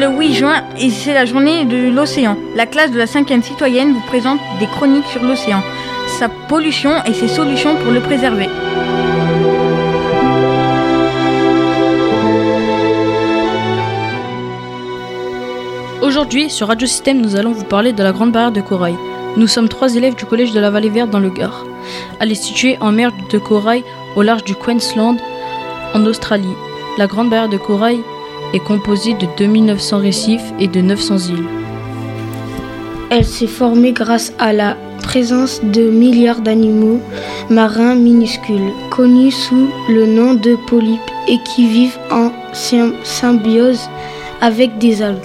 8 juin et c'est la journée de l'océan. La classe de la 5e citoyenne vous présente des chroniques sur l'océan, sa pollution et ses solutions pour le préserver. Aujourd'hui, sur Radio Système, nous allons vous parler de la Grande Barrière de Corail. Nous sommes trois élèves du collège de la Vallée Verte dans le Gard. Elle est située en mer de Corail au large du Queensland en Australie. La Grande Barrière de Corail est composée de 2900 récifs et de 900 îles. Elle s'est formée grâce à la présence de milliards d'animaux marins minuscules, connus sous le nom de polypes et qui vivent en symbiose avec des algues.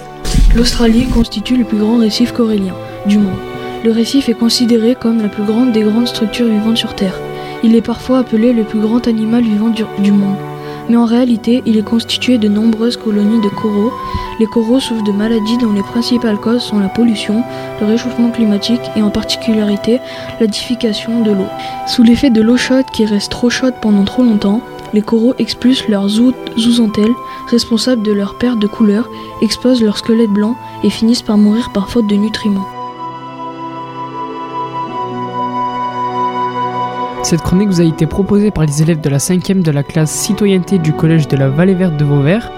L'Australie constitue le plus grand récif corallien du monde. Le récif est considéré comme la plus grande des grandes structures vivantes sur Terre. Il est parfois appelé le plus grand animal vivant du, monde. Mais en réalité, il est constitué de nombreuses colonies de coraux. Les coraux souffrent de maladies dont les principales causes sont la pollution, le réchauffement climatique et en particularité l'acidification de l'eau. Sous l'effet de l'eau chaude qui reste trop chaude pendant trop longtemps, les coraux expulsent leurs zouzanthelles, responsables de leur perte de couleur, exposent leur squelette blanc et finissent par mourir par faute de nutriments. Cette chronique vous a été proposée par les élèves de la 5e de la classe citoyenneté du collège de la Vallée Verte de Vauvert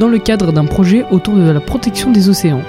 dans le cadre d'un projet autour de la protection des océans.